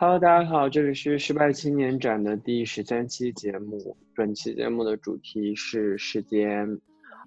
Hello，大家好，这里是失败青年展的第十三期节目。本期节目的主题是时间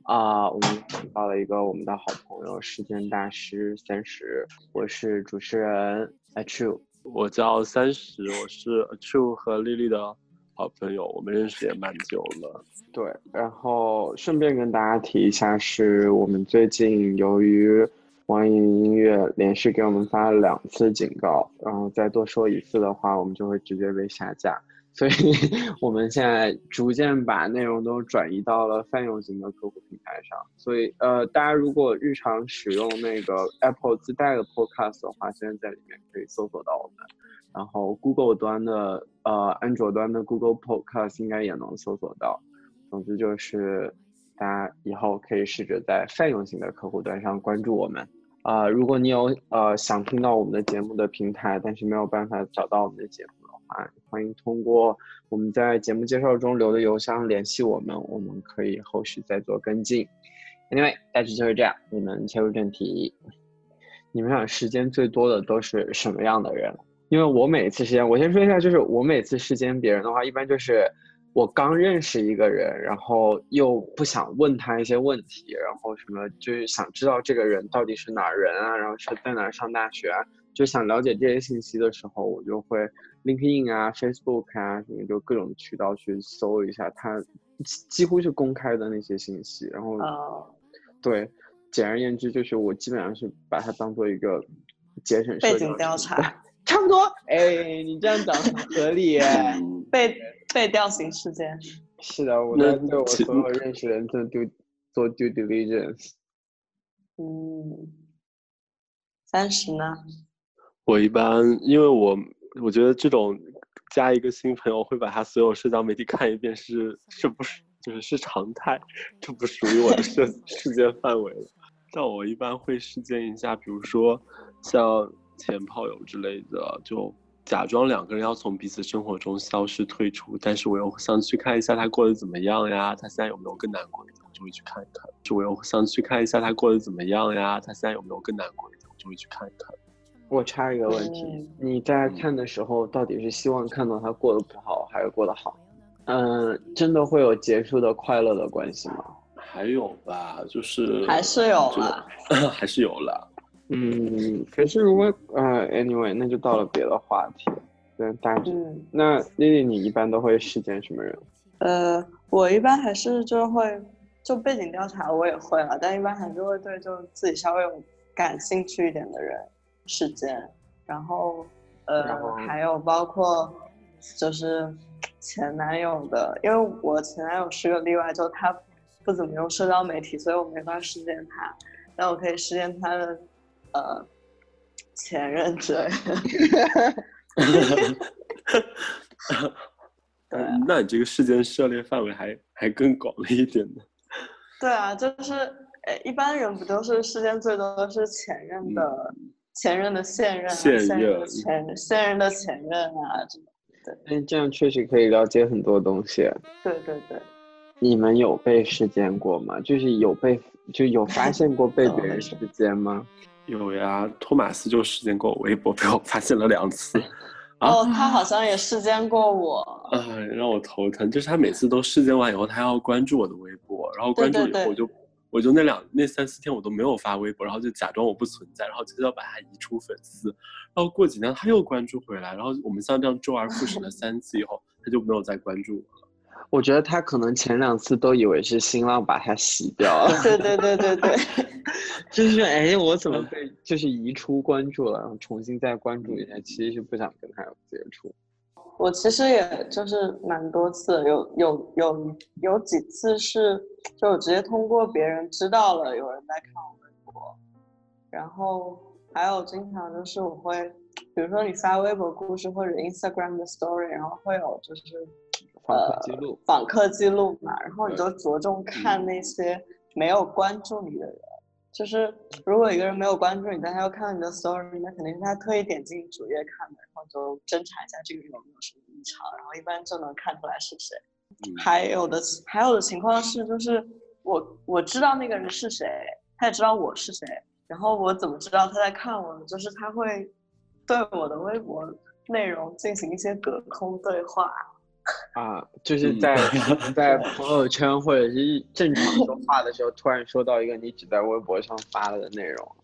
啊，我们请到了一个我们的好朋友，时间大师三十。我是主持人 H，我叫三十，我是 H 和丽丽的好朋友，我们认识也蛮久了。对，然后顺便跟大家提一下，是我们最近由于网易音乐连续给我们发了两次警告，然后再多说一次的话，我们就会直接被下架。所以 我们现在逐渐把内容都转移到了泛用型的客户平台上。所以呃，大家如果日常使用那个 Apple 自带的 Podcast 的话，现在在里面可以搜索到我们。然后 Google 端的呃，安卓端的 Google Podcast 应该也能搜索到。总之就是，大家以后可以试着在泛用型的客户端上关注我们。啊，如果你有呃想听到我们的节目的平台，但是没有办法找到我们的节目的话，欢迎通过我们在节目介绍中留的邮箱联系我们，我们可以后续再做跟进。Anyway，大致就是这样。我们切入正题，你们俩时间最多的都是什么样的人？因为我每次时间，我先说一下，就是我每次时间别人的话，一般就是。我刚认识一个人，然后又不想问他一些问题，然后什么就是想知道这个人到底是哪人啊，然后是在哪上大学啊，就想了解这些信息的时候，我就会 LinkedIn 啊、Facebook 啊什么，就各种渠道去搜一下他几乎是公开的那些信息，然后，对，简而言之就是我基本上是把它当做一个节省背景调查。差不多，哎，你这样讲很合理耶。被 被调型事件。是的，我在对我所有认识人做 due 做 due diligence。嗯，三十呢？我一般，因为我我觉得这种加一个新朋友会把他所有社交媒体看一遍是是不是就是是常态，这不属于我的社世界范围了。但我一般会事件一下，比如说像。前炮友之类的，就假装两个人要从彼此生活中消失退出，但是我又想去看一下他过得怎么样呀？他现在有没有更难过一点？我就会去看一看。就我又想去看一下他过得怎么样呀？他现在有没有更难过一点？我就会去看一看。我插一个问题，你在看的时候，到底是希望看到他过得不好，还是过得好？嗯，真的会有结束的快乐的关系吗？还有吧，就是还是有了，还是有了。嗯，可是如果呃，anyway，那就到了别的话题。对，大致。那丽丽，你一般都会事件什么人？呃，我一般还是就会就背景调查，我也会了，但一般还是会对就自己稍微有感兴趣一点的人事件，然后呃，还有包括就是前男友的，因为我前男友是个例外，就他不怎么用社交媒体，所以我没法事件他，但我可以事件他的。呃，前任之类的。对，那你这个事件涉猎范围还还更广了一点呢。对啊，就是，诶，一般人不都是事件最多的是前任的前任的现任，现任前现任的前任啊，这种。对，那这样确实可以了解很多东西。对对对。你们有被事件过吗？就是有被就有发现过被别人事件吗？有呀，托马斯就事件过我微博，被我发现了两次。哦，他好像也事件过我。哎，让我头疼。就是他每次都事件完以后，他要关注我的微博，然后关注以后，我就我就那两那三四天我都没有发微博，然后就假装我不存在，然后就要把他移出粉丝。然后过几天他又关注回来，然后我们像这样周而复始了三次以后，他就没有再关注我了。我觉得他可能前两次都以为是新浪把他洗掉了。对对对对对，就是哎，我怎么被就是移出关注了，然后重新再关注一下，其实是不想跟他有接触。我其实也就是蛮多次，有有有有几次是就直接通过别人知道了有人在看我微博，然后还有经常就是我会，比如说你发微博故事或者 Instagram 的 Story，然后会有就是。访客记录，访客记录嘛，然后你就着重看那些没有关注你的人，就是如果一个人没有关注你，但他又看到你的 story，那肯定是他特意点进主页看的，然后就侦查一下这个人有没有什么异常，然后一般就能看出来是谁。还有的还有的情况是，就是我我知道那个人是谁，他也知道我是谁，然后我怎么知道他在看我呢？就是他会对我的微博。内容进行一些隔空对话。啊，就是在在朋友圈或者是正常说话的时候，突然收到一个你只在微博上发了的内容。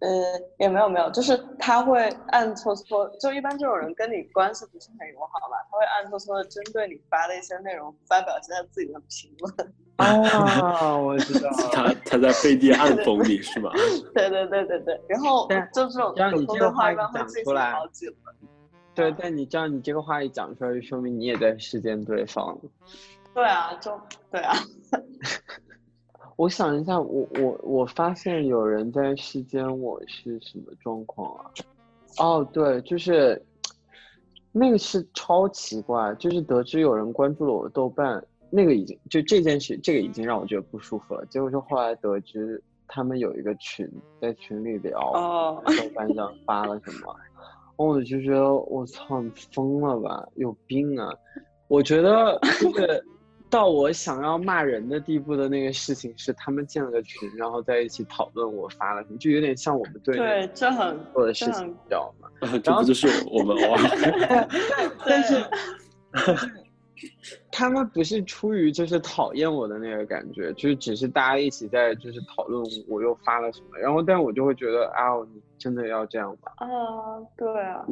呃，也没有没有，就是他会暗搓搓，就一般这种人跟你关系不是很友好嘛，他会暗搓搓的针对你发的一些内容发表一下自己的评论。啊，我知道，他他在背地暗讽你是吗？对对对对对，然后就这种这个话一般会进行好几轮。对，但你这样，你这个话一讲出来，就说明你也在视奸对方。对啊，就对啊。我想一下，我我我发现有人在视奸，我是什么状况啊？哦，对，就是那个是超奇怪，就是得知有人关注了我的豆瓣，那个已经就这件事，这个已经让我觉得不舒服了。结果就后来得知他们有一个群，在群里聊豆瓣上发了什么。我就觉得我操，你疯了吧？有病啊！我觉得就是 到我想要骂人的地步的那个事情是，他们建了个群，然后在一起讨论我发了什么，就有点像我们对对，这很做的事情，你知道吗？这不就是我们 吗？但是。他们不是出于就是讨厌我的那个感觉，就是只是大家一起在就是讨论我又发了什么，然后但我就会觉得啊，你真的要这样吗？啊，对啊，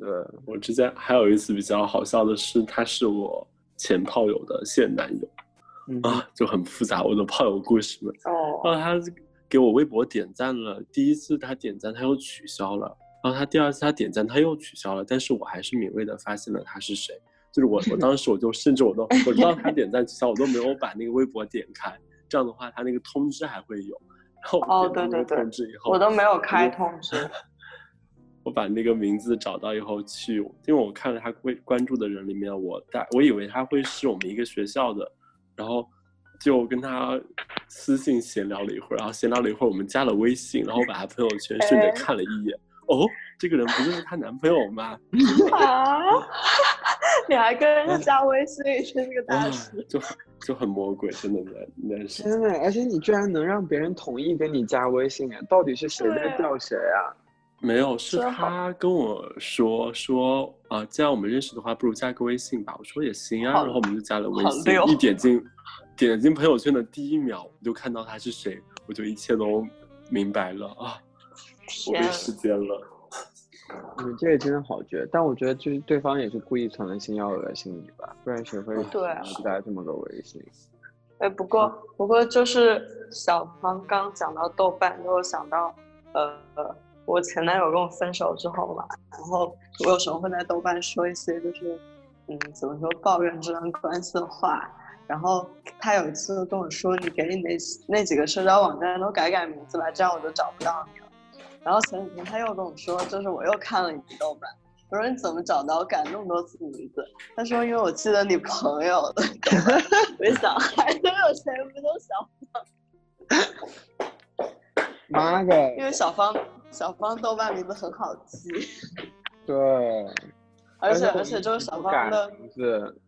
对。我之前还有一次比较好笑的是，他是我前炮友的现男友，啊，就很复杂我的炮友故事们。哦。然后他给我微博点赞了，第一次他点赞他又取消了，然后他第二次他点赞他又取消了，但是我还是敏锐的发现了他是谁。就是我，我当时我就甚至我都我知道他 点赞取消，我都没有把那个微博点开。这样的话，他那个通知还会有。然后哦，对对对，通知以后我都没有开通知。我把那个名字找到以后去，因为我看了他关关注的人里面，我大我以为他会是我们一个学校的，然后就跟他私信闲聊了一会儿，然后闲聊了一会儿，我们加了微信，然后把他朋友圈顺着看了一眼，哦，这个人不就是她男朋友吗？啊！你还跟人家加微信，真是个大师，就就很魔鬼，真的那那是真的，而且你居然能让别人同意跟你加微信，到底是谁在叫谁啊？没有，是他跟我说说啊，既然我们认识的话，不如加个微信吧。我说也行啊，然后我们就加了微信。一点进点进朋友圈的第一秒，我就看到他是谁，我就一切都明白了啊！我没时间了。你这个真的好绝，但我觉得就是对方也是故意存了心要恶心你吧，不然谁会加这么个微信？哎，不过不过就是小芳刚讲到豆瓣，就想到呃，我前男友跟我分手之后嘛，然后我有时候会在豆瓣说一些就是嗯，怎么说抱怨这段关系的话，然后他有一次跟我说，你给你那那几个社交网站都改改名字吧，这样我就找不到你了。然后前几天他又跟我说，就是我又看了你豆瓣。我说你怎么找到改那么多次名字？他说因为我记得你朋友的。我一想，还能有谁不都小芳？妈的！因为小芳小芳豆瓣名字很好记。对。而且而且就是小芳的名字。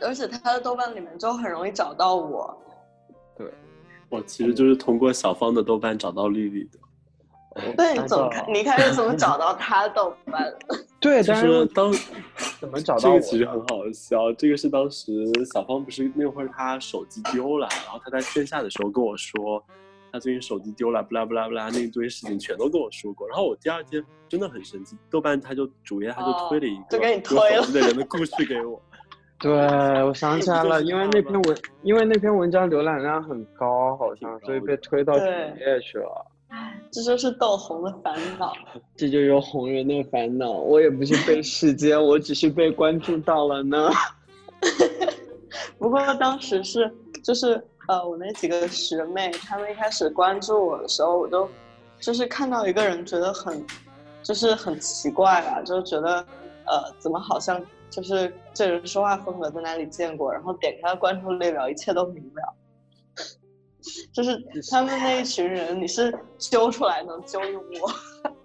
而且他的豆瓣里面就很容易找到我。对。我其实就是通过小芳的豆瓣找到丽丽的。对，怎么看？你开始怎么找到他豆瓣？对，就是当怎么找到？这个其实很好笑。这个是当时小芳不是那会儿她手机丢了，然后她在线下的时候跟我说，她最近手机丢了，不啦不啦不啦，那一堆事情全都跟我说过。然后我第二天真的很生气，豆瓣他就主页他就推了一个有手机的人的故事给我。对，我想起来了，因为那篇文，因为那篇文章浏览量很高，好像所以被推到主页去了。这就是斗红的烦恼，这就是红人的烦恼。我也不是被世间，我只是被关注到了呢。不过当时是，就是呃，我那几个学妹，她们一开始关注我的时候，我都就是看到一个人，觉得很，就是很奇怪啊，就觉得呃，怎么好像就是这人说话风格在哪里见过，然后点开关注列表，一切都明了。就是他们那一群人，你是揪出来能揪住我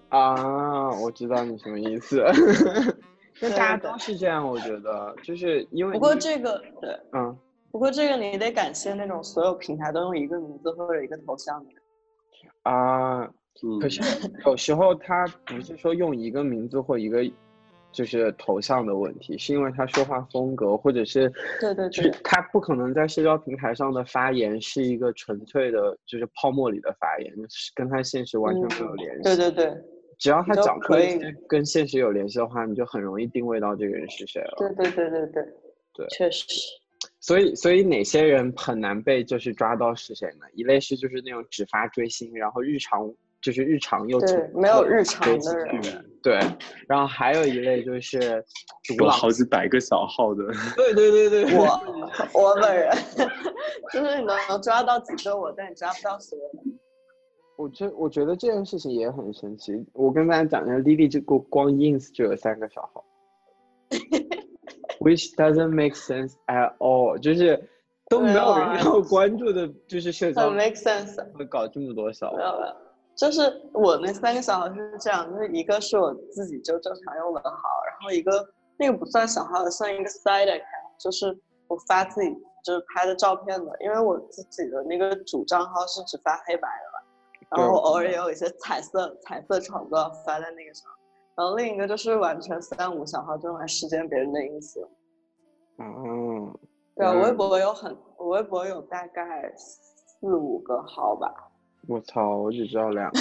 啊？我知道你什么意思。那大家都是这样，我觉得，就是因为不过这个对，嗯，不过这个你得感谢那种所有平台都用一个名字或者一个头像的人啊。可是有时候他不是说用一个名字或一个就是头像的问题，是因为他说话风格，或者是对对就是对他不可能在社交平台上的发言是一个纯粹的，就是泡沫里的发言，是跟他现实完全没有联系。嗯对对对只要他讲出可以一些跟现实有联系的话，你就很容易定位到这个人是谁了。对对对对对对确实，所以，所以哪些人很难被就是抓到是谁呢？一类是就是那种只发追星，然后日常就是日常又对没有日常的人，对。然后还有一类就是独有，好几百个小号的，对对对对，我我本人就是你能抓到几个我，但你抓不到所有人。我觉我觉得这件事情也很神奇。我跟大家讲一下，Lily 这个光 ins 就有三个小号，which doesn't make sense at all，就是都没有人要关注的，就是社交很 make sense。会搞这么多小号。就是我那三个小号是这样，就是一个是我自己就正常用的号，然后一个那个不算小号，算一个 side account，就是我发自己就是拍的照片的，因为我自己的那个主账号是只发黑白的嘛，然后对偶尔也有一些彩色彩色创作发在那个上，然后另一个就是完全三无小号，就用来实践别人的隐私。嗯，对微博有很，我微博有大概四五个号吧，我操，我只知道两个。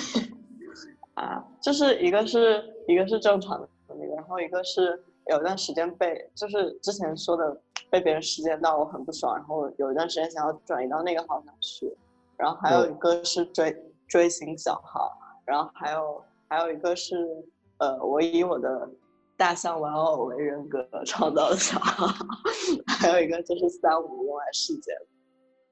啊，就是一个是一个是正常的那个，然后一个是有一段时间被就是之前说的被别人实践到我很不爽，然后有一段时间想要转移到那个号上去，然后还有一个是追追星小号，然后还有还有一个是呃我以我的大象玩偶为人格创造的小号，还有一个就是三五用来实践。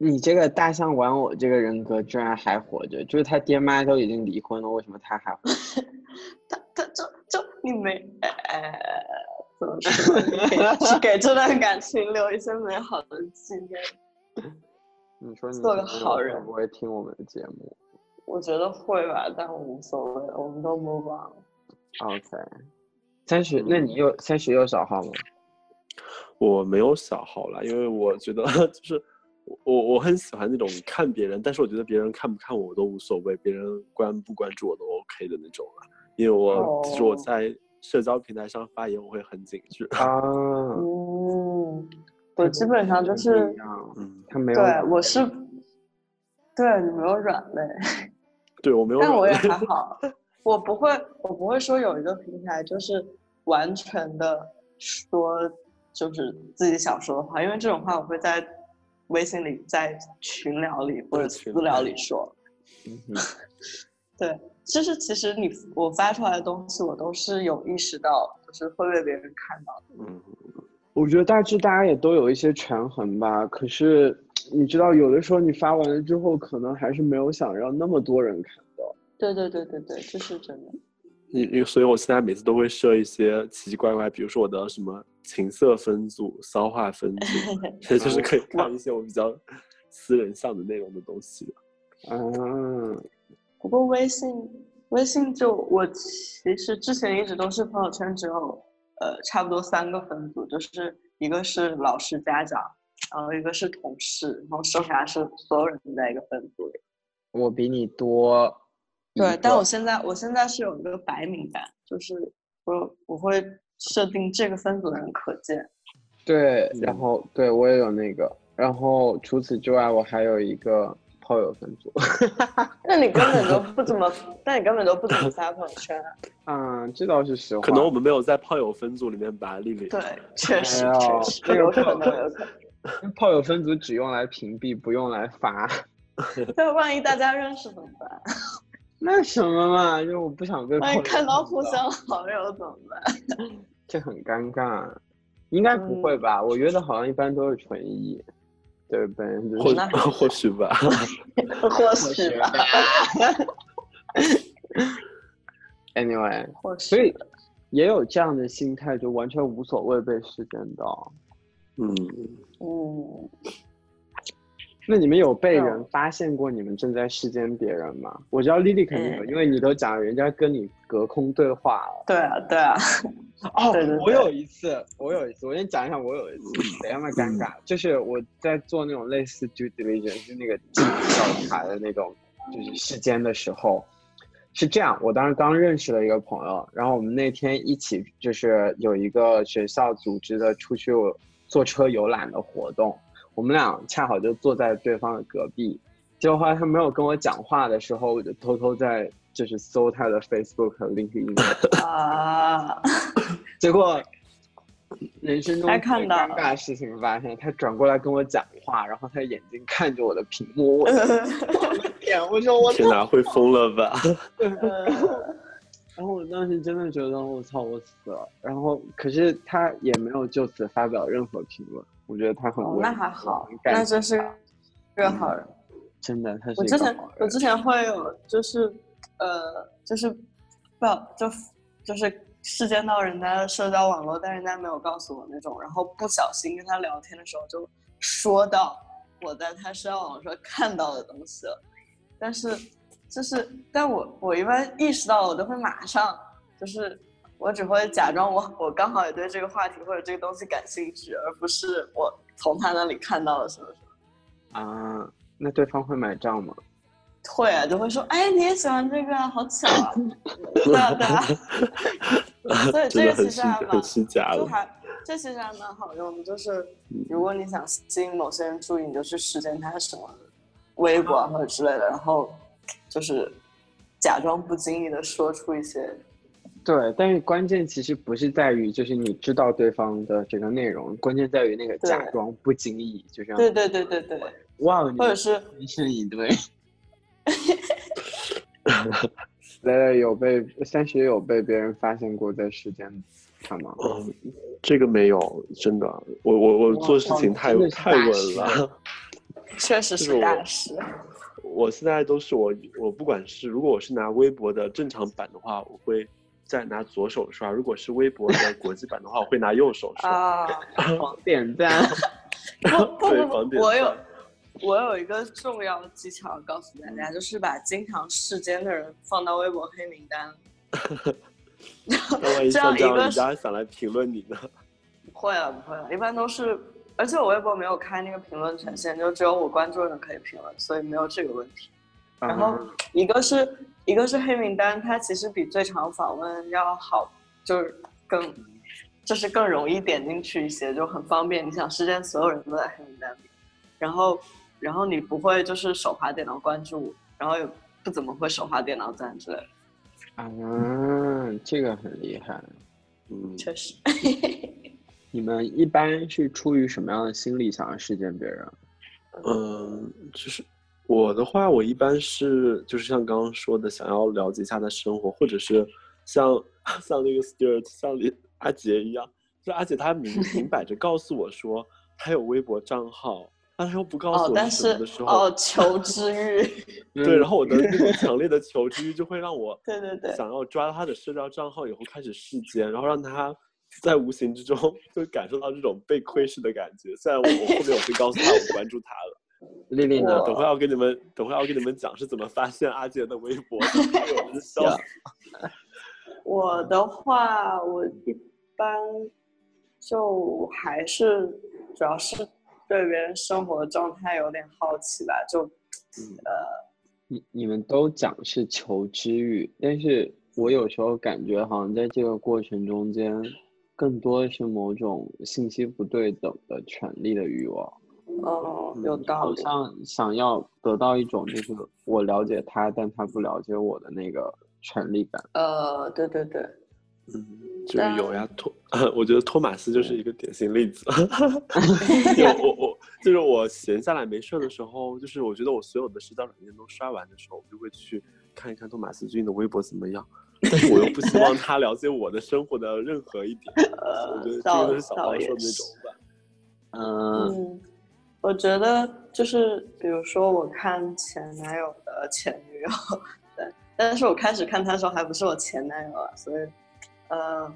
你这个大象玩偶这个人格居然还活着，就是他爹妈都已经离婚了，为什么他还活着？他他就就你没呃怎么说？你 给给这段感情留一些美好的纪念。你说你做个好人会不会听我们的节目我觉得会吧，但无所谓，我们都 move on。？OK，三十，那你有三十有小号吗？我没有小号了，因为我觉得就是我我很喜欢那种看别人，但是我觉得别人看不看我都无所谓，别人关不关注我都 OK 的那种了。因为我其实我哦。在社交平台上发言，我会很谨慎。啊，嗯，我基本上就是嗯，他没有，对，我是对你没有软肋，对我没有但我也还好，我不会，我不会说有一个平台就是完全的说就是自己想说的话，因为这种话我会在微信里、在群聊里或者私聊里说。嗯 对，就是其实你我发出来的东西，我都是有意识到，就是会被别人看到的。嗯，我觉得大致大家也都有一些权衡吧。可是你知道，有的时候你发完了之后，可能还是没有想让那么多人看到。对对对对对，这是真的。因因所以我现在每次都会设一些奇奇怪怪，比如说我的什么情色分组、骚话分组，这就是可以 看一些我比较私人向的内容的东西。嗯，不过微信，微信就我其实之前一直都是朋友圈只有呃差不多三个分组，就是一个是老师家长，然后一个是同事，然后剩下是所有人都在一个分组里。我比你多。对，但我现在我现在是有一个白名单，就是我我会设定这个分组的人可见。对，然嗯后对我也有那个，然后除此之外，我还有一个炮友分组。那你根本都 不怎么，那你根本都不怎么发朋友圈啊。嗯，这倒是实话。可能我们没有在炮友分组里面把丽丽对，确实确实这有可炮能有可能。炮友分组只用来屏蔽，不用来发。那万一大家认识怎么办？那什么嘛，就我不想被看到互相好友怎么办？这很尴尬。应该不会吧？我约的好像一般都是纯一，对百分之或或许吧。或许吧，Anyway，或许。所以也有这样的心态，就完全无所谓被事件到。嗯，嗯，那你们有被人发现过你们正在视奸别人吗？我知道丽丽肯定有，嗯。因为你都讲人家跟你隔空对话了。对啊，对啊，哦对 对对我有一次，我有一次，我先讲一下，我有一次，等一下嘛尴尬，就是我在做那种类似 due diligence，就那个调查的那种，就是视奸的时候，是这样，我当时刚认识了一个朋友，然后我们那天一起就是有一个学校组织的出去坐车游览的活动，我们俩恰好就坐在对方的隔壁。结果后来他没有跟我讲话的时候，我就偷偷在就是搜他的 Facebook、LinkedIn 啊，结果人生中还看到最尴尬的事情发生，他转过来跟我讲话，然后他眼睛看着我的屏幕，我 的天，我说我天哪，会疯了吧？然后我当时真的觉得我操，我死了。然后可是他也没有就此发表任何评论，我觉得他很哦，那还好那真是个好人。真的，他是我之前我之前会有就是呃就是不就就是视奸到人家的社交网络，但人家没有告诉我那种，然后不小心跟他聊天的时候就说到我在他社交网络上看到的东西了，但是就是但我我一般意识到了，我都会马上就是。我只会假装我 我刚好也对这个话题或者这个东西感兴趣，而不是我从他那里看到了什么什么。啊。那对方会买账吗？会啊，就会说，哎，你也喜欢这个啊，好巧啊！对啊，对啊。所以这个其实还蛮很虚假的。还这其实还蛮好用的，就是如果你想吸引某些人注意，你就去实践他什么微博啊或者之类的，然后就是假装不经意的说出一些，对，但是关键其实不是在于就是你知道对方的这个内容，关键在于那个假装不经意，就这样。对对对对对，哇，你或者是们是一对。蕾蕾有被三十有被别人发现过在时间他吗？嗯，这个没有，真的，我我我做事情太太稳了。确实是大师。我现在都是我我不管是如果我是拿微博的正常版的话，我会再拿左手刷；如果是微博的 国际版的话，我会拿右手刷。啊，狂点赞。不不对不不，我有我有一个重要技巧告诉大家，就是把经常视奸的人放到微博黑名单。那万一这样像这样一个人家想来评论你呢？不会了，不会了，一般都是，而且我微博没有开那个评论权限，就只有我关注的人可以评论，所以没有这个问题。然后嗯一个是一个是黑名单，它其实比最长访问要好，就是更就是更容易点进去一些，就很方便。你想，世间所有人都在黑名单里，然后然后你不会就是手滑点到关注，然后也不怎么会手滑点到赞之类的。啊，这个很厉害。嗯，确实，你们一般是出于什么样的心理想要事件别人？嗯，就是我的话，我一般是就是像刚刚说的，想要了解一下他生活，或者是像 像那个 Stuart 像李阿杰一样，就阿杰他明明摆着告诉我说他有微博账号，但他又不告诉哦，我但是是什么的时候，哦，求知欲，对，然后我的那种强烈的求知欲就会让我对对对想要抓他的社交账号以后开始视奸，然后让他在无形之中 就感受到这种被窥视的感觉。虽然我我后面我会告诉他我关注他了。丽丽呢？等会儿要跟你们，等会儿要跟你们讲是怎么发现阿杰的微博。我的话，我一般就还是主要是对别人生活状态有点好奇吧，就呃，你你们都讲是求知欲，但是我有时候感觉好像在这个过程中间，更多的是某种信息不对等的权利的欲望。嗯，有道好。像想要得到一种就是我了解他，但他不了解我的那个权利感。呃，对对对，嗯，就是有呀，托，我觉得托马斯就是一个典型例子。有我我就是我闲下来没事的时候，就是我觉得我所有的社交软件都刷完的时候，我就会去看一看托马斯最近的微博怎么样。但 是我又不希望他了解我的生活的任何一点，我觉得这个都是小黄说的那是种吧。嗯，嗯，我觉得就是比如说我看前男友的前女友，对，但是我开始看他的时候还不是我前男友啊，所以呃，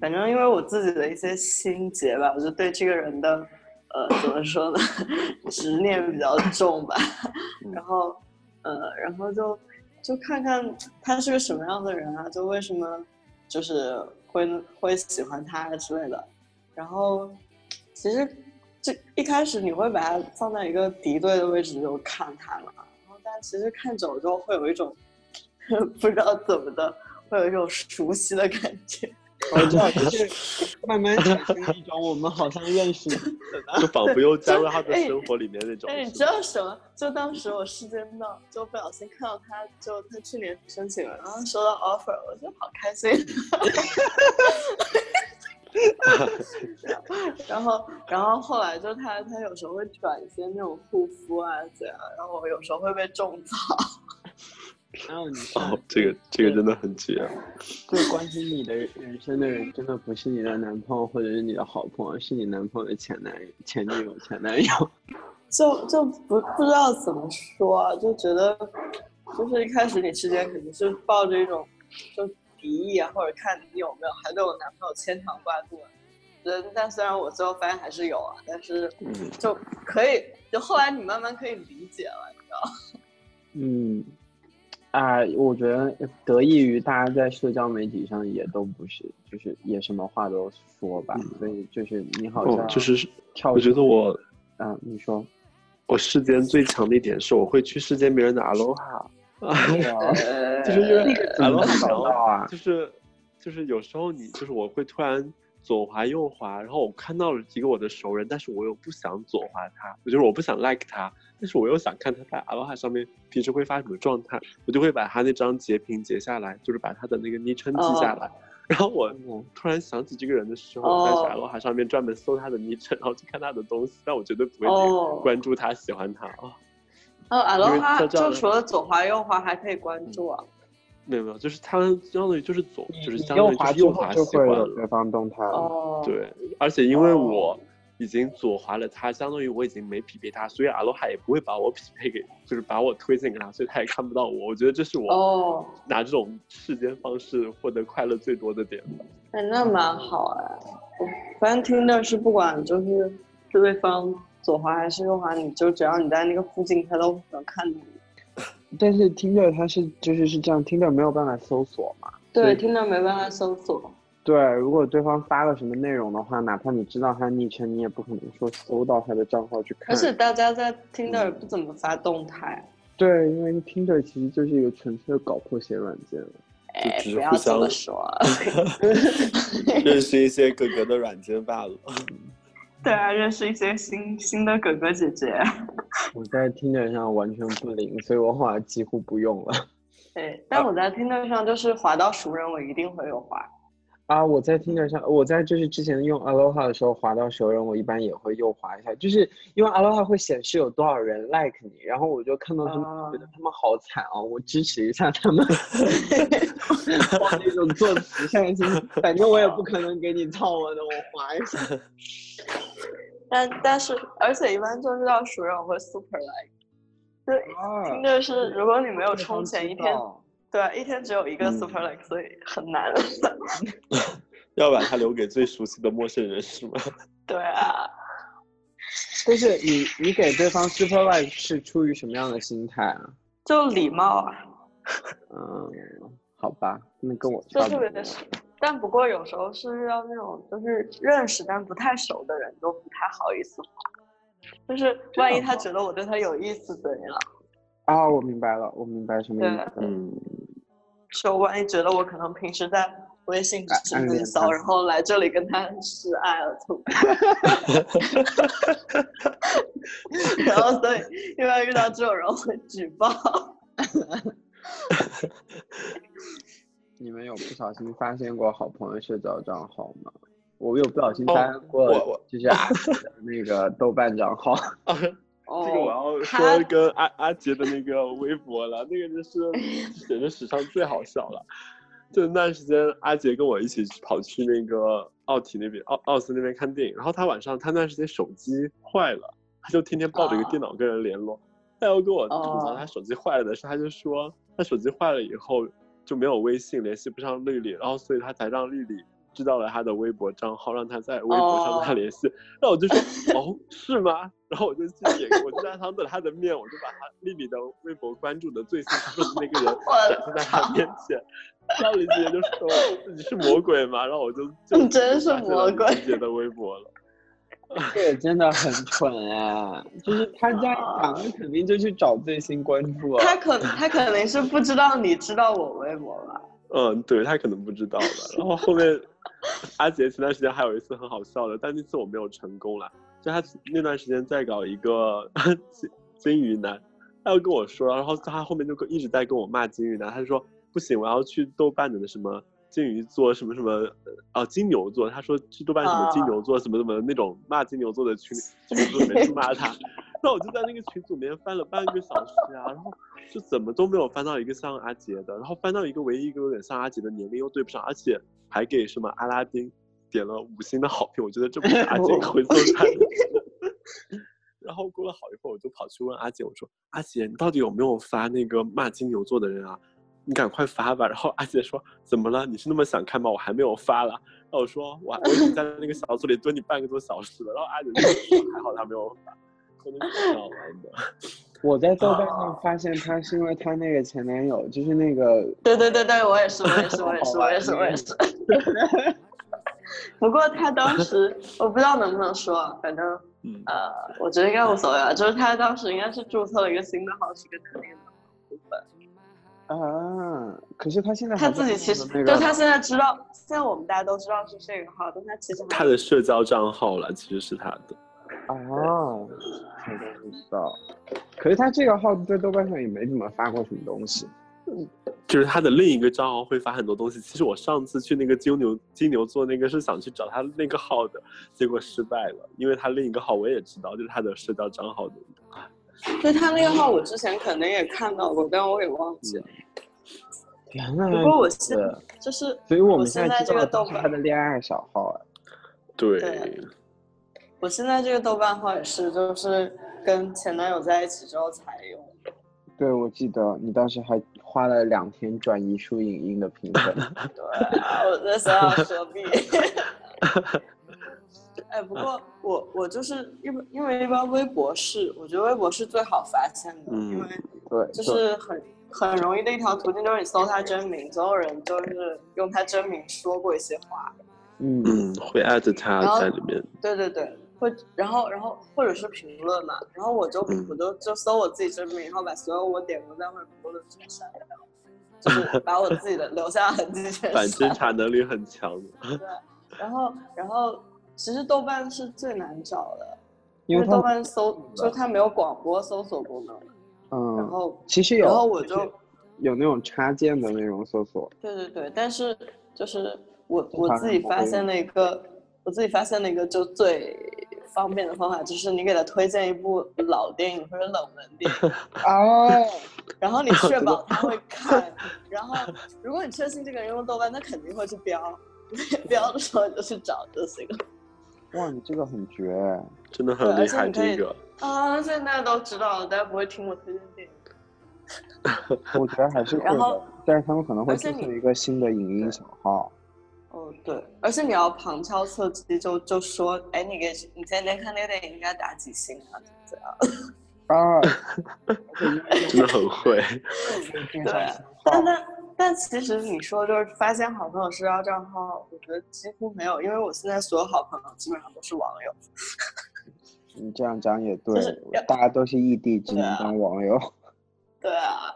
反正因为我自己的一些心结吧，我就对这个人的呃怎么说呢，执念比较重吧，然后呃，然后就就看看他是个什么样的人啊，就为什么就是会会喜欢他啊之类的，然后其实这一开始你会把它放在一个敌对的位置就看他嘛，然后但其实看久了之后会有一种 不知道怎么的，会有一种熟悉的感觉。我知道，就是慢慢产生一种我们好像认识的，就仿佛又加入他的生活里面那种。哎，你知道什么？就当时我世间到，就不小心看到他，就他去年申请了，然后收到 offer，我就好开心。然后，然后后来就他，他有时候会转一些那种护肤啊怎样，然后我有时候会被种草。然后你哦，这个这个真的很绝。最关心你的人生的人，真的不是你的男朋友或者是你的好朋友，是你男朋友的前男友、前女友、前男友。就就不不知道怎么说，就觉得就是一开始你之间肯定是抱着一种就。敌意啊，或者看你有没有还对我男朋友牵肠挂肚，嗯，但虽然我最后发现还是有啊，但是就可以，就后来你慢慢可以理解了，你知道？嗯，啊，我觉得得益于大家在社交媒体上也都不是，就是也什么话都说吧，所以就是你好像就是跳，我觉得我，啊，你说，我世间最强的一点是我会去世间别人的阿 罗哈。就是因为阿罗哈啊，就是就是有时候你就是我会突然左滑右滑，然后我看到了一个我的熟人，但是我又不想左滑他，我就是我不想 like 他，但是我又想看他在阿罗哈上面平时会发什么状态，我就会把他那张截屏截下来，就是把他的那个昵称记下来，然后我突然想起这个人的时候，在阿罗哈上面专门搜他的昵称，然后去看他的东西，但我绝对不会关注他，喜欢他啊。哦，阿罗哈就除了左滑右滑还可以关注啊？没有没有，就是他相当于就是左，就是相当于就是右滑喜欢对方动态。哦，对，而且因为我已经左滑了他，相当于我已经没匹配他，所以阿罗哈也不会把我匹配给，就是把我推荐给他，所以他也看不到我。我觉得这是我拿这种世间方式获得快乐最多的点。哎，那蛮好哎，反正听的是不管就是对方。左滑还是右滑，你就只要你在那个附近，他都能看到你。但是听着它是就是是这样，听着没有办法搜索嘛。对，听着没办法搜索。对，如果对方发了什么内容的话，哪怕你知道他昵称，你也不可能说搜到他的账号去看。而且大家在听着不怎么发动态。对，因为听着其实就是一个纯粹的搞破鞋软件了。哎，不要这么说。认识一些哥哥的软件罢了。对啊，认识一些新新的哥哥姐姐。我在听着上完全不灵，所以我后来几乎不用了。对，但我在听着上就是滑到熟人，我一定会有滑。啊，我在听着上，我在就是之前用 Aloha 的时候滑到熟人，我一般也会右滑一下，就是因为 Aloha 会显示有多少人 like 你，然后我就看到他们，觉得他们好惨哦，我支持一下他们。哇，那种做慈善心，反正我也不可能给你套我的，我滑一下。但但是，而且一般就是到熟人我会 super like，对，听着是如果你没有充钱一天。对，一天只有一个 super like，所以很难。要把它留给最熟悉的陌生人是吗？对啊。但是你你给对方 super like 是出于什么样的心态啊？就礼貌啊。嗯，好吧，那跟我就特别的，但不过有时候是遇到那种就是认识但不太熟的人，都不太好意思。就是万一他觉得我对他有意思怎样？啊，我明白了，我明白什么意思。嗯。就万一觉得我可能平时在微信只是很骚，然后来这里跟他示爱了，怎么办 然后所以因为遇到这种人会举报。你们有不小心发现过好朋友社交账号吗？我有不小心发过，就是那个豆瓣账号。这个我要说跟阿阿杰的那个微博了，那个就是简直史上最好笑了。就那段时间，阿杰跟我一起跑去那个奥体那边、奥奥斯那边看电影，然后他晚上他那段时间手机坏了，他就天天抱着一个电脑跟人联络。他要跟我吐槽他手机坏了的事，他就说他手机坏了以后就没有微信联系不上丽丽，然后所以他才让丽丽。知道了他的微博账号，让他在微博上跟他联系。那我就说，哦，是吗？然后我就去点，我就在当着他的面，我就把他丽丽的微博关注的最新的那个人展现在他面前。赵丽姐就说自己是魔鬼吗，然后我就 就真是魔鬼。姐的微博了。这也真的很蠢啊！就是他这样讲，他肯定就去找最新关注啊。他可他可能是不知道你知道我微博吧？嗯，对他可能不知道吧。然后后面 阿杰前段时间还有一次很好笑的，但那次我没有成功了。就他那段时间在搞一个 金金鱼男，他又跟我说，然后他后面就一直在跟我骂金鱼男，他就说不行，我要去豆瓣的什么。金鱼座什么什么，哦，金牛座，他说去豆瓣什么金牛座什么什么那种骂金牛座的群群组里面去骂他，那我就在那个群组里面翻了半个小时啊，然后就怎么都没有翻到一个像阿杰的，然后翻到一个唯一一个有点像阿杰的年龄又对不上，而且还给什么阿拉丁点了五星的好评，我觉得这不是阿杰会做出来的。然后过了好一会儿，我就跑去问阿杰，我说阿杰，你到底有没有发那个骂金牛座的人啊？你赶快发吧！然后阿杰说：“怎么了？你是那么想看吗？我还没有发了。”然后我说：“我我已经在那个小组里蹲你半个多小时了。”然后阿杰就说：“还好他没有发，可能挺好玩的。”我在豆瓣上发现他是因为他那个前男友，就是那个……对对对对，我也是，我也是，我也是，我也是，我也是。不过他当时我不知道能不能说，反正呃，我觉得应该无所谓了。就是他当时应该是注册了一个新的号，是个男的部分。啊！可是他现在他自己其实就他现在知道，现在我们大家都知道是这个号，但他其实他的社交账号了，其实是他的。哦，我都不知道。可是他这个号在豆瓣上也没怎么发过什么东西。嗯，就是他的另一个账号会发很多东西。其实我上次去那个金牛金牛座那个是想去找他那个号的，结果失败了，因为他另一个号我也知道，就是他的社交账号的。就他那个号，我之前可能也看到过，但我给忘记了。原来，不过我是就是，所以我们现在这个豆瓣他的恋爱小号啊。对。我现在这个豆瓣号也是，就是跟前男友在一起之后才用。对，我记得你当时还花了两天转移出影音的评分。对，我在想要何必。哎，不过我我就是因为因为一般微博是，我觉得微博是最好发现的，因为对，就是很很容易的一条途径，就是你搜他真名，总有人就是用他真名说过一些话，嗯嗯，会艾特他在里面，对对对，会，然后然后或者是评论嘛，然后我就我就就搜我自己真名，然后把所有我点过赞或者评论的全删掉，就是 把我自己的留下痕迹全删反侦查能力很强，对，然后然后。其实豆瓣是最难找的，因为豆瓣搜就它没有广播搜索功能。嗯，然后其实有，然后我就有那种插件的那种搜索。对对对，但是就是我我自己发现了一个，我自己发现了一个就最方便的方法，就是你给他推荐一部老电影或者冷门电影 哦，然后你 确保他会看，然后如果你确信这个人用豆瓣，那肯定会去标，标的时候就去找就行了。哇，你这个很绝，真的很厉害。这个啊，现在都知道了，大家不会听我推荐电影。我觉得还是会的，但是他们可能会注册一个新的影音小号。哦，对，而且你要旁敲侧击，就就说，哎，你给你今天看那个电影应该打几星啊？怎样？啊，真的很会。对，但但。但其实你说就是发现好朋友社交账号，我觉得几乎没有，因为我现在所有好朋友基本上都是网友。你这样讲也 对，大家都是异地，只能当网友。对啊。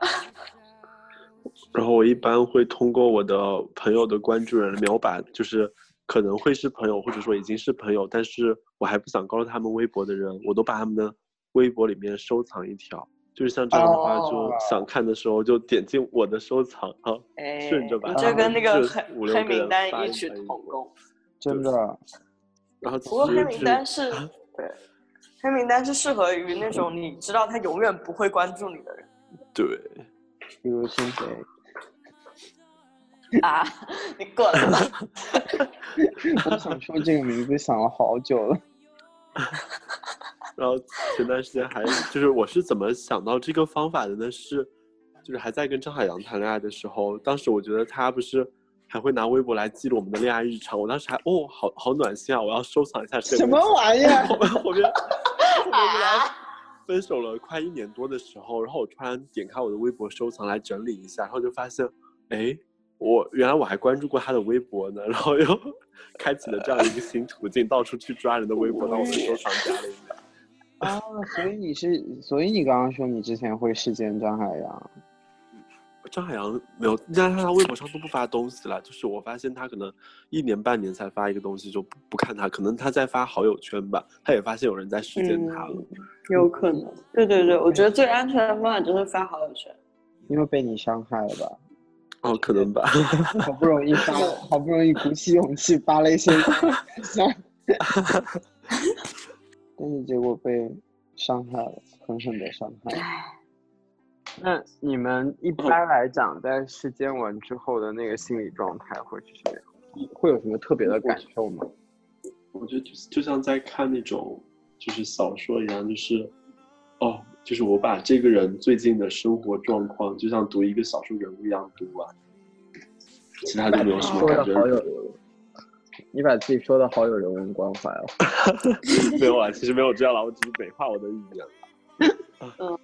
然后我一般会通过我的朋友的关注人里面，我把就是可能会是朋友，或者说已经是朋友，但是我还不想告诉他们微博的人，我都把他们的微博里面收藏一条。就是像这样的话，就想看的时候就点进我的收藏啊，顺着把这跟那个黑黑名单异曲同工，真的。然后不过黑名单是对，黑名单是适合于那种你知道他永远不会关注你的人。对，比如是谁？啊，你滚吧！我想说这个名字想了好久了。然后前段时间还就是我是怎么想到这个方法的呢？是就是还在跟张海洋谈恋爱的时候，当时我觉得他不是还会拿微博来记录我们的恋爱日常，我当时还哦，好好暖心啊！我要收藏一下这个什么玩意儿？后面后面后面分手了快一年多的时候，然后我突然点开我的微博收藏来整理一下，然后就发现，哎，我原来我还关注过他的微博呢，然后又 开启了这样一个新途径，到处去抓人的微博当我的收藏夹了一下。啊，所以你是，所以你刚刚说你之前会视奸张海洋。张海洋没有，你看他微博上都不发东西了。就是我发现他可能一年半年才发一个东西，就不不看他。可能他在发好友圈吧，他也发现有人在视奸他了。有可能，对对对，我觉得最安全的方法就是发好友圈。因为被你伤害了吧？哦，可能吧。好不容易发，好不容易鼓起勇气发了一些 但是结果被伤害了，狠狠的伤害。那你们一般来讲，在视监完之后的那个心理状态会是什么样？会有什么特别的感受吗？我觉得就就像在看那种就是小说一样，就是哦，就是我把这个人最近的生活状况，就像读一个小说人物一样读完，其他都没有什么感觉。你把自己说的好有人文关怀哦。没有啊，其实没有这样了，我只是美化我的语言。嗯。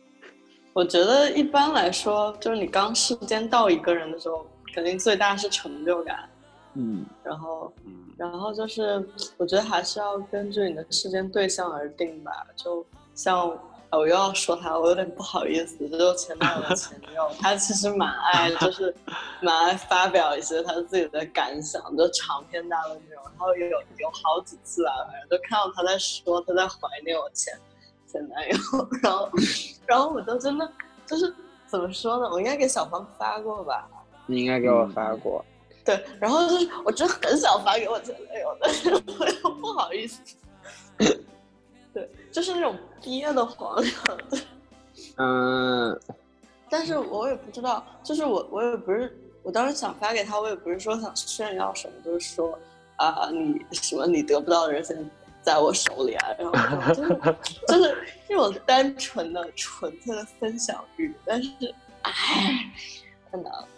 我觉得一般来说，就是你刚世间到一个人的时候，肯定最大是成就感，嗯，然后，然后就是，我觉得还是要根据你的世间对象而定吧。就像我又要说他，我有点不好意思，就是前男友的前女友，他其实蛮爱，就是蛮爱发表一些他自己的感想，就长篇大论那种。然后有有好几次啊，反正就看到他在说，他在怀念我前。前男友，然后，然后我都真的就是怎么说呢？我应该给小芳发过吧？你应该给我发过。对，然后就是我真的很想发给我前男友，但是我又不好意思。对，就是那种憋的慌样子。嗯。但是我也不知道，就是我我也不是，我当时想发给他，我也不是说想炫耀什么，就是说啊，你什么你得不到的人现在。在我手里啊，然后 就是就是那种单纯的、纯粹的分享欲，但是，哎，太难了。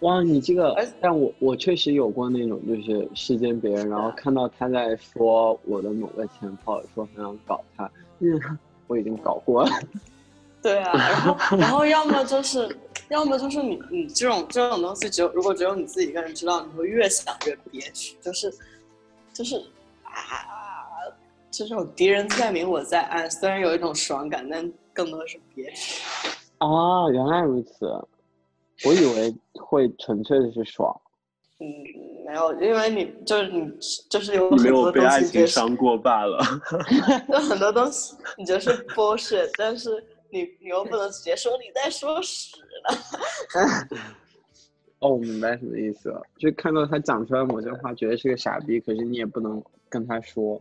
哇，你这个，但我我确实有过那种，就是视奸别人，然后看到他在说我的某个前炮，说很想搞他，嗯，我已经搞过了。对啊，然后然后要么就是，要么就是你你这种这种东西，只有如果只有你自己一个人知道，你会越想越憋屈，就是就是啊。这种敌人在明我在暗，虽然有一种爽感，但更多的是憋屈。哦，原来如此，我以为会纯粹的是爽。嗯，没有，因为你就是你就是有很多。没有被爱情伤过罢了。有很多东西你就是 bullshit，但是你你又不能直接说你在说屎呢。哦，我明白什么意思了，就看到他讲出来某些话，觉得是个傻逼，可是你也不能跟他说。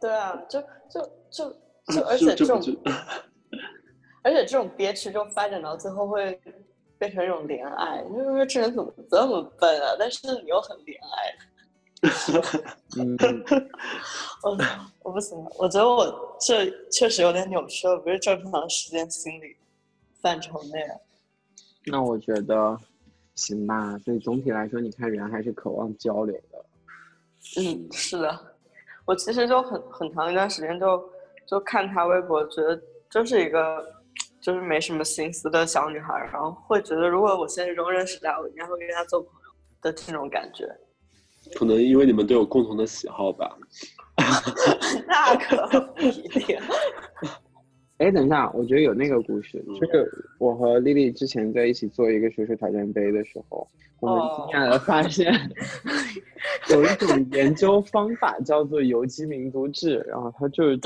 对啊，就就就就，而且这种，而且这种憋屈就发展到最后会变成一种怜爱，就是说这人怎么这么笨啊？但是你又很怜爱。嗯，我我不行了，我觉得我这确实有点扭曲了，不是正常的时间心理范畴内。那我觉得行吧，所以总体来说，你看人还是渴望交流的。嗯，是的。我其实就很很长一段时间就就看他微博，觉得就是一个就是没什么心思的小女孩，然后会觉得如果我现实中认识她，我应该会跟她做朋友的这种感觉。可能因为你们都有共同的喜好吧。那可不一定。哎，等一下，我觉得有那个故事，就是我和丽丽之前在一起做一个学术挑战杯的时候，我们惊讶的发现，有一种研究方法叫做游击民族志，然后它就是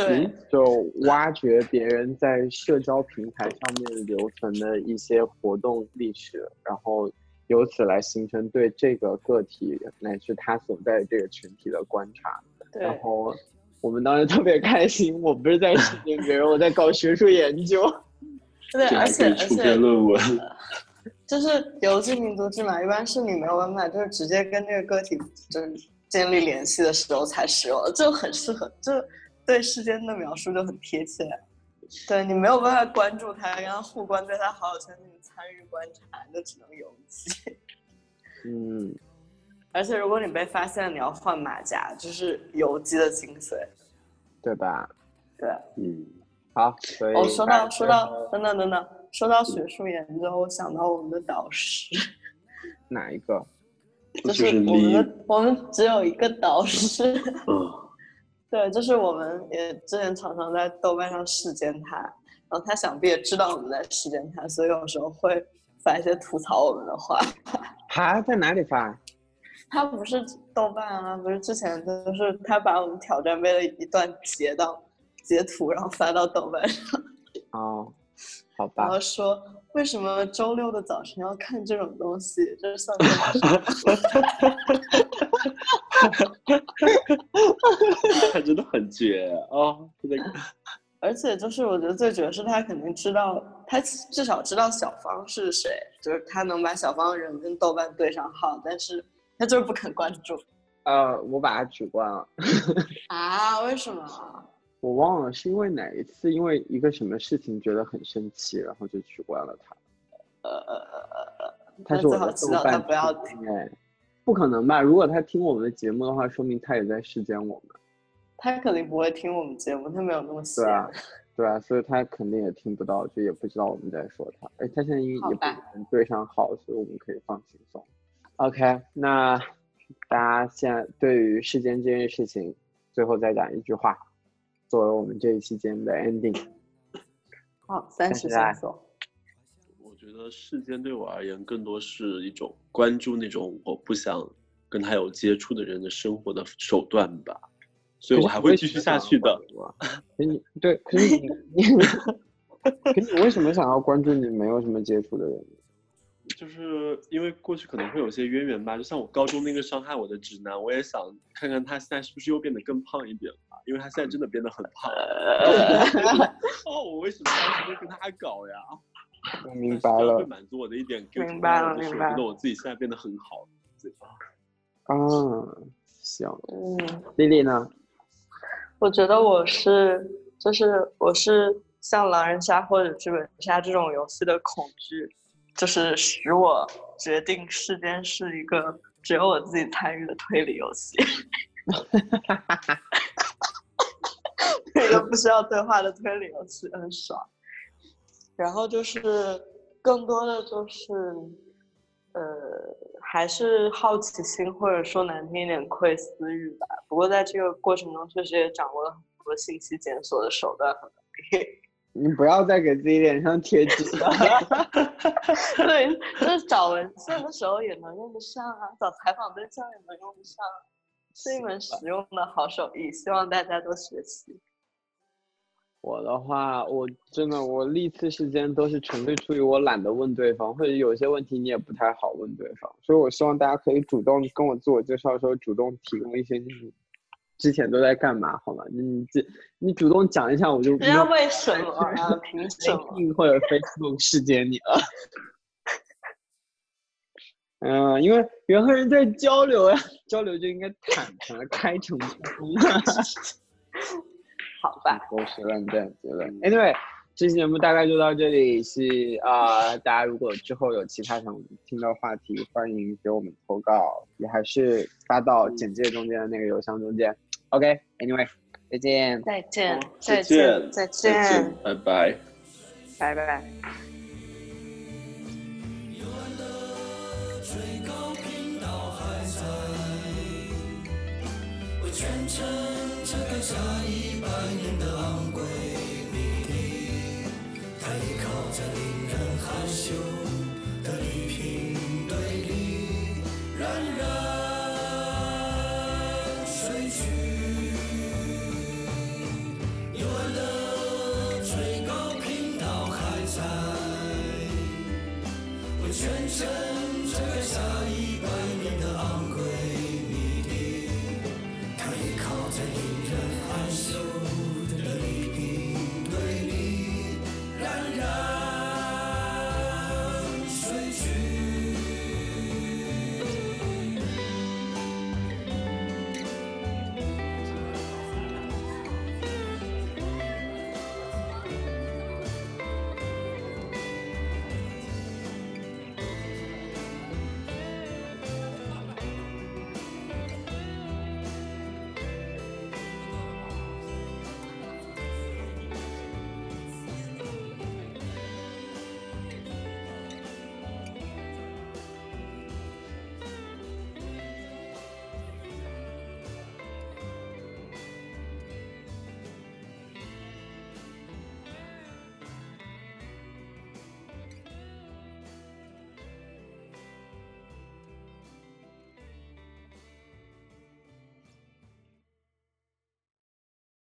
就挖掘别人在社交平台上面留存的一些活动历史，然后由此来形成对这个个体乃至他所在这个群体的观察，然后。我们当时特别开心，我不是在实践别人，我在搞学术研究。对，而且而且，论文，就是游记民族志嘛，一般是你没有办法，就是直接跟那个个体就是建立联系的时候才使用，就很适合，就对世间的描述就很贴切。对你没有办法关注他，跟他互关，在他好友圈进行参与观察，就只能游记。嗯。而且如果你被发现，你要换马甲，就是游击的精髓，对吧？对，嗯，好。所以哦，说到说到，等等等等，说到学术研究，我想到我们的导师哪一个？就是我们我们只有一个导师。嗯。对，就是我们也之前常常在豆瓣上试监他，然后他想必也知道我们在试监他，所以有时候会发一些吐槽我们的话。他在哪里发？他不是豆瓣啊，不是之前就是他把我们挑战杯的一段截到截图，然后发到豆瓣上。哦，好吧。然后说为什么周六的早晨要看这种东西？这是算命他真的很绝啊！而且就是我觉得最绝的是他肯定知道，他至少知道小芳是谁，就是他能把小芳人跟豆瓣对上号，但是他就是不肯关注。呃，我把他取关了。啊？为什么？我忘了是因为哪一次，因为一个什么事情觉得很生气，然后就取关了他。呃呃呃呃呃，他是我的豆瓣不要听哎。不可能吧？如果他听我们的节目的话，说明他也在视奸我们。他肯定不会听我们节目，他没有那么闲。对啊，对啊，所以他肯定也听不到，就也不知道我们在说他。哎，他现在因为也不能对上号，所以我们可以放轻松。OK，那大家现在对于世间这件事情，最后再讲一句话，作为我们这一期节目的 ending。好，三十线索。我觉得世间对我而言，更多是一种关注那种我不想跟他有接触的人的生活的手段吧，所以我还会继续下去的。可你 对，可是你你，可你为什么想要关注你没有什么接触的人？就是因为过去可能会有些渊源吧，就像我高中那个伤害我的直男，我也想看看他现在是不是又变得更胖一点了，因为他现在真的变得很胖。哦，我为什么当时会跟他搞呀？我明白了，会满足我的一点，明白了，明白了。觉得我自己现在变得很好，对吧？啊，行。嗯，丽丽呢？我觉得我是，就是我是像狼人杀或者剧本杀这种游戏的恐惧，就是使我决定世间是一个只有我自己参与的推理游戏。哈哈哈哈哈！一个不需要对话的推理游戏，很爽。然后就是，更多的就是，呃，还是好奇心，或者说难听一点，窥私欲吧。不过在这个过程中，确实也掌握了很多信息检索的手段和能力。你不要再给自己脸上贴金了。对，就是找文献的时候也能用得上啊，找采访对象也能用得上，是一门实用的好手艺，希望大家多学习。我的话，我真的我历次事件都是纯粹出于我懒得问对方，或者有些问题你也不太好问对方，所以我希望大家可以主动跟我自我介绍的时候主动提供一些你之前都在干嘛，好吗？你这你主动讲一下，我就不要为什么啊？凭什么？或者 Facebook 事件你了？嗯，因为人和人在交流呀，交流就应该坦诚、开诚布公。好吧，狗屎烂蛋结论。Anyway，这期节目大概就到这里。是啊，大家如果之后有其他想听的话题，欢迎给我们投稿，也还是发到简介中间的那个邮箱中间。OK，Anyway，再见，再见，再见，再见，拜拜，拜拜。全程拆开下一百年的它依靠在令人害羞。